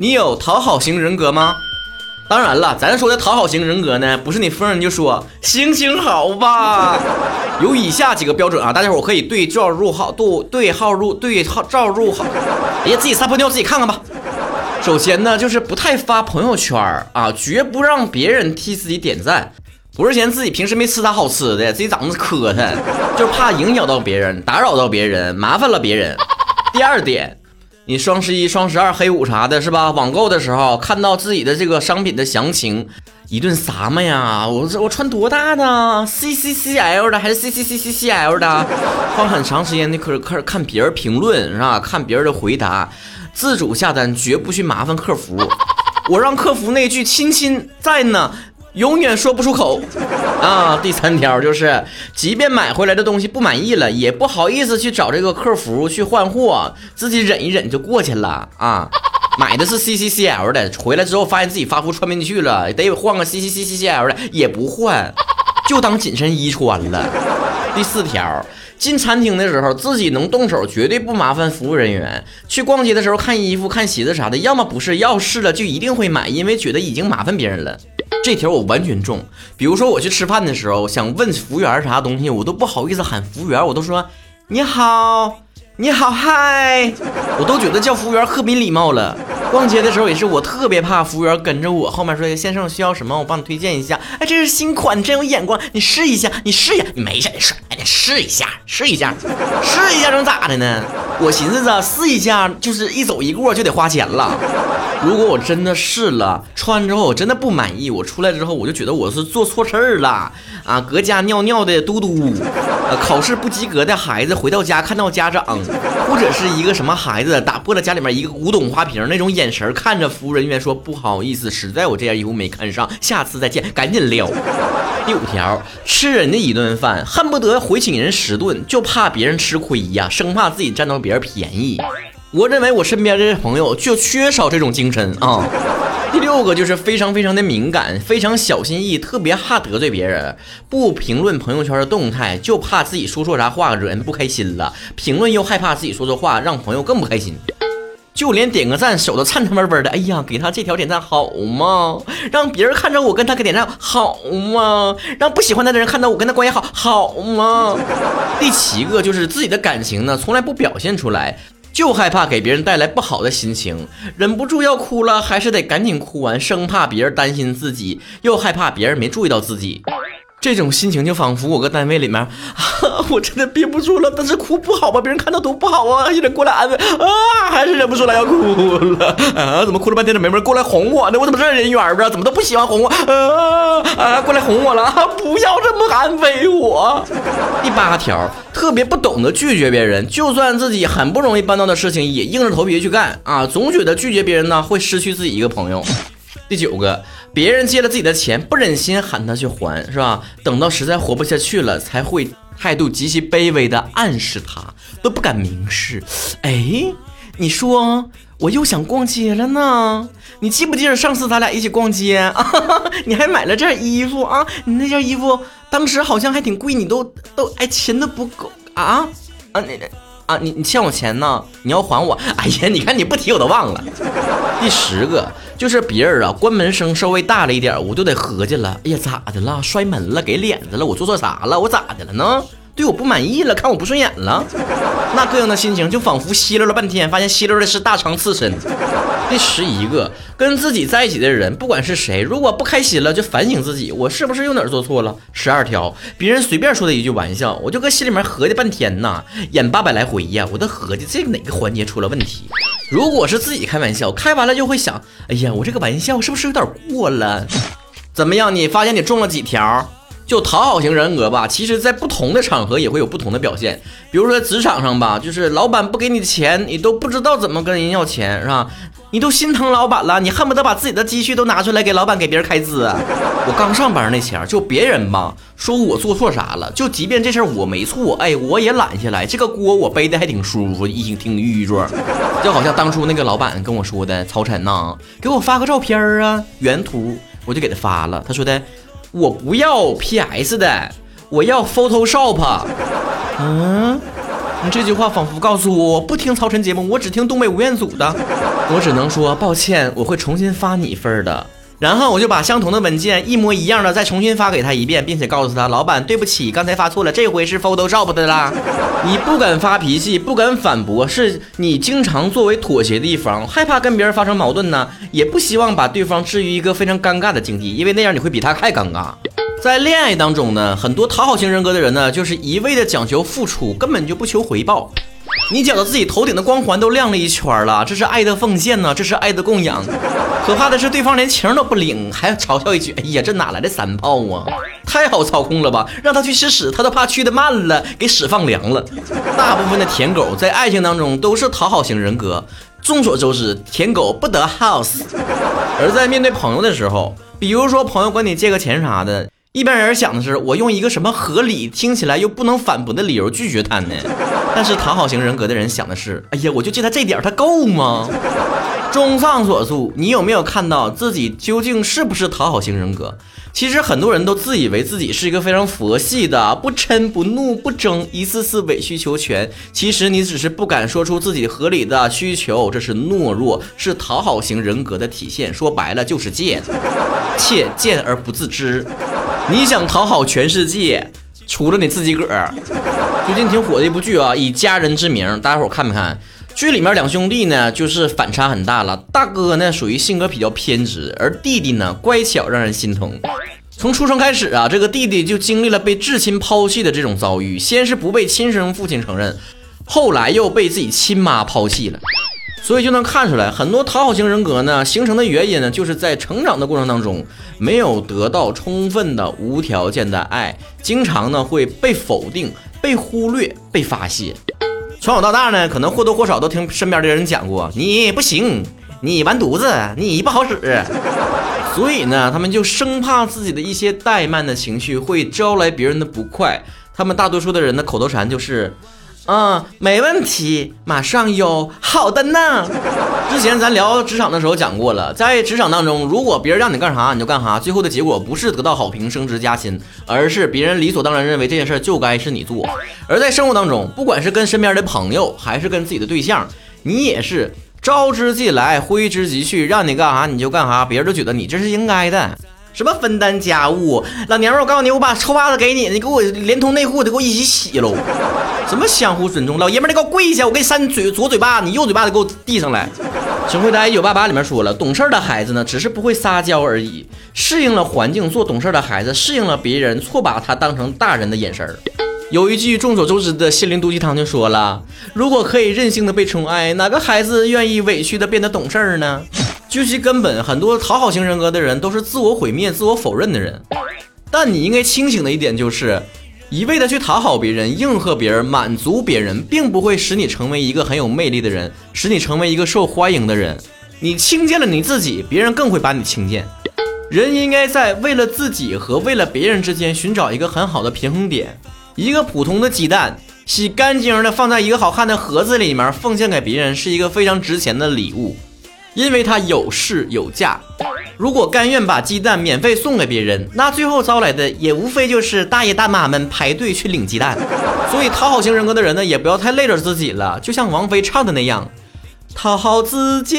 你有讨好型人格吗？当然了，咱说的讨好型人格呢，不是你逢人就说行行好吧。有以下几个标准啊，大家伙可以对照入号，对对号入对号照入号。哎呀，自己撒泡尿自己看看吧。首先呢，就是不太发朋友圈啊，绝不让别人替自己点赞。不是嫌自己平时没吃啥好吃的，自己长得磕碜，就是怕影响到别人，打扰到别人，麻烦了别人。第二点。你双十一、双十二、黑五啥的，是吧？网购的时候看到自己的这个商品的详情，一顿啥嘛呀？我这我穿多大的？C C C L 的还是 C C C C C L 的？花很长时间的可开始看别人评论，是吧？看别人的回答，自主下单，绝不去麻烦客服。我让客服那句“亲亲在呢”。永远说不出口啊！第三条就是，即便买回来的东西不满意了，也不好意思去找这个客服去换货，自己忍一忍就过去了啊！买的是 C C C L 的，回来之后发现自己发福穿不进去了，得换个 C C C C C L 的，也不换，就当紧身衣穿了。第四条。进餐厅的时候，自己能动手，绝对不麻烦服务人员。去逛街的时候，看衣服、看鞋子啥的，要么不是，要试了就一定会买，因为觉得已经麻烦别人了。这条我完全中。比如说我去吃饭的时候，想问服务员啥东西，我都不好意思喊服务员，我都说你好，你好，嗨，我都觉得叫服务员特别礼貌了。逛街的时候也是，我特别怕服务员跟着我后面说：“先生需要什么？我帮你推荐一下。”哎，这是新款，真有眼光，你试一下，你试一下，你没事，你试，哎，你试试一下，试一下，试一下能咋的呢？我寻思着试一下，就是一走一过就得花钱了。如果我真的试了，穿完之后我真的不满意，我出来之后我就觉得我是做错事儿了啊！搁家尿尿的嘟嘟，考试不及格的孩子回到家看到家长，或者是一个什么孩子打破了家里面一个古董花瓶那种眼神看着服务人员说不好意思，实在我这件衣服没看上，下次再见，赶紧撩。第五条，吃人的一顿饭恨不得回请人十顿，就怕别人吃亏呀，生怕自己占到别人便宜。我认为我身边这些朋友就缺少这种精神啊。第六个就是非常非常的敏感，非常小心翼翼，特别怕得罪别人，不评论朋友圈的动态，就怕自己说错啥话惹人不开心了。评论又害怕自己说错话让朋友更不开心，就连点个赞手都颤颤巍巍的。哎呀，给他这条点赞好吗？让别人看着我跟他给点赞好吗？让不喜欢他的人看到我跟他关系好好吗？第七个就是自己的感情呢，从来不表现出来。就害怕给别人带来不好的心情，忍不住要哭了，还是得赶紧哭完，生怕别人担心自己，又害怕别人没注意到自己。这种心情就仿佛我搁单位里面，我真的憋不住了，但是哭不好吧？别人看到多不好啊！有人过来安慰啊，还是忍不住了要哭了啊！怎么哭了半天都没人过来哄我呢？我怎么这人缘啊？怎么都不喜欢哄我啊啊！过来哄我了啊，不要这么安慰我。第八条，特别不懂得拒绝别人，就算自己很不容易办到的事情，也硬着头皮去干啊！总觉得拒绝别人呢，会失去自己一个朋友。第九个。别人借了自己的钱，不忍心喊他去还，是吧？等到实在活不下去了，才会态度极其卑微的暗示他，都不敢明示。哎，你说我又想逛街了呢。你记不记得上次咱俩一起逛街啊？你还买了件衣服啊？你那件衣服当时好像还挺贵，你都都哎钱都不够啊啊你 啊你你欠我钱呢？你要还我？哎呀，你看你不提我都忘了。第十个。就是别人啊，关门声稍微大了一点，我就得合计了。哎呀，咋的了？摔门了？给脸子了？我做错啥了？我咋的了呢？对我不满意了？看我不顺眼了？那各样的心情就仿佛吸溜了半天，发现吸溜的是大肠刺身。第十一个，跟自己在一起的人，不管是谁，如果不开心了，就反省自己，我是不是又哪儿做错了？十二条，别人随便说的一句玩笑，我就搁心里面合计半天呐，演八百来回呀，我都合计这哪个环节出了问题。如果是自己开玩笑，开完了就会想，哎呀，我这个玩笑是不是有点过了？怎么样？你发现你中了几条？就讨好型人格吧，其实在不同的场合也会有不同的表现。比如说在职场上吧，就是老板不给你钱，你都不知道怎么跟人要钱，是吧？你都心疼老板了，你恨不得把自己的积蓄都拿出来给老板给别人开支。我刚上班那前儿，就别人吧说我做错啥了，就即便这事儿我没错，哎，我也揽下来，这个锅我背的还挺舒服，一挺郁着。就好像当初那个老板跟我说的，曹晨呐，给我发个照片啊，原图，我就给他发了，他说的。我不要 P S 的，我要 Photoshop。嗯，这句话仿佛告诉我，我不听曹晨节目，我只听东北吴彦祖的。我只能说抱歉，我会重新发你一份的。然后我就把相同的文件一模一样的再重新发给他一遍，并且告诉他，老板对不起，刚才发错了，这回是 Photoshop 的啦。你不敢发脾气，不敢反驳，是你经常作为妥协的一方，害怕跟别人发生矛盾呢，也不希望把对方置于一个非常尴尬的境地，因为那样你会比他还尴尬。在恋爱当中呢，很多讨好型人格的人呢，就是一味的讲求付出，根本就不求回报。你觉得自己头顶的光环都亮了一圈了，这是爱的奉献呢，这是爱的供养。可怕的是，对方连情都不领，还要嘲笑一句：“哎呀，这哪来的三炮啊？太好操控了吧！让他去吃屎，他都怕去的慢了，给屎放凉了。”大部分的舔狗在爱情当中都是讨好型人格。众所周知，舔狗不得 house。而在面对朋友的时候，比如说朋友管你借个钱啥的。一般人想的是，我用一个什么合理、听起来又不能反驳的理由拒绝他呢？但是讨好型人格的人想的是，哎呀，我就借他这点，他够吗？综上所述，你有没有看到自己究竟是不是讨好型人格？其实很多人都自以为自己是一个非常佛系的，不嗔不怒不争，一次次委曲求全。其实你只是不敢说出自己合理的需求，这是懦弱，是讨好型人格的体现。说白了就是贱，且贱而不自知。你想讨好全世界，除了你自己个儿。最近挺火的一部剧啊，《以家人之名》，大家伙看没看？剧里面两兄弟呢，就是反差很大了。大哥呢，属于性格比较偏执，而弟弟呢，乖巧让人心疼。从出生开始啊，这个弟弟就经历了被至亲抛弃的这种遭遇，先是不被亲生父亲承认，后来又被自己亲妈抛弃了。所以就能看出来，很多讨好型人格呢形成的原因呢，就是在成长的过程当中没有得到充分的无条件的爱，经常呢会被否定、被忽略、被发泄。从小到大呢，可能或多或少都听身边的人讲过，你不行，你完犊子，你不好使。所以呢，他们就生怕自己的一些怠慢的情绪会招来别人的不快。他们大多数的人的口头禅就是。嗯，没问题，马上有。好的呢。之前咱聊职场的时候讲过了，在职场当中，如果别人让你干啥你就干啥，最后的结果不是得到好评、升职加薪，而是别人理所当然认为这件事就该是你做。而在生活当中，不管是跟身边的朋友，还是跟自己的对象，你也是招之即来，挥之即去，让你干啥你就干啥，别人都觉得你这是应该的。什么分担家务？老娘们，我告诉你，我把臭袜子给你，你给我连同内裤得给我一起洗喽。什么相互尊重？老爷们，你给我跪下，我给你扇嘴左嘴巴，你右嘴巴得给我递上来。《请回答一九八八》里面说了，懂事的孩子呢，只是不会撒娇而已。适应了环境，做懂事的孩子；适应了别人，错把他当成大人的眼神儿。有一句众所周知的心灵毒鸡汤就说了：如果可以任性的被宠爱，哪个孩子愿意委屈的变得懂事儿呢？究其根本，很多讨好型人格的人都是自我毁灭、自我否认的人。但你应该清醒的一点就是，一味的去讨好别人、应和别人、满足别人，并不会使你成为一个很有魅力的人，使你成为一个受欢迎的人。你轻贱了你自己，别人更会把你轻贱。人应该在为了自己和为了别人之间寻找一个很好的平衡点。一个普通的鸡蛋，洗干净的放在一个好看的盒子里面，奉献给别人，是一个非常值钱的礼物。因为他有市有价，如果甘愿把鸡蛋免费送给别人，那最后招来的也无非就是大爷大妈们排队去领鸡蛋。所以讨好型人格的人呢，也不要太累着自己了，就像王菲唱的那样，讨好自己。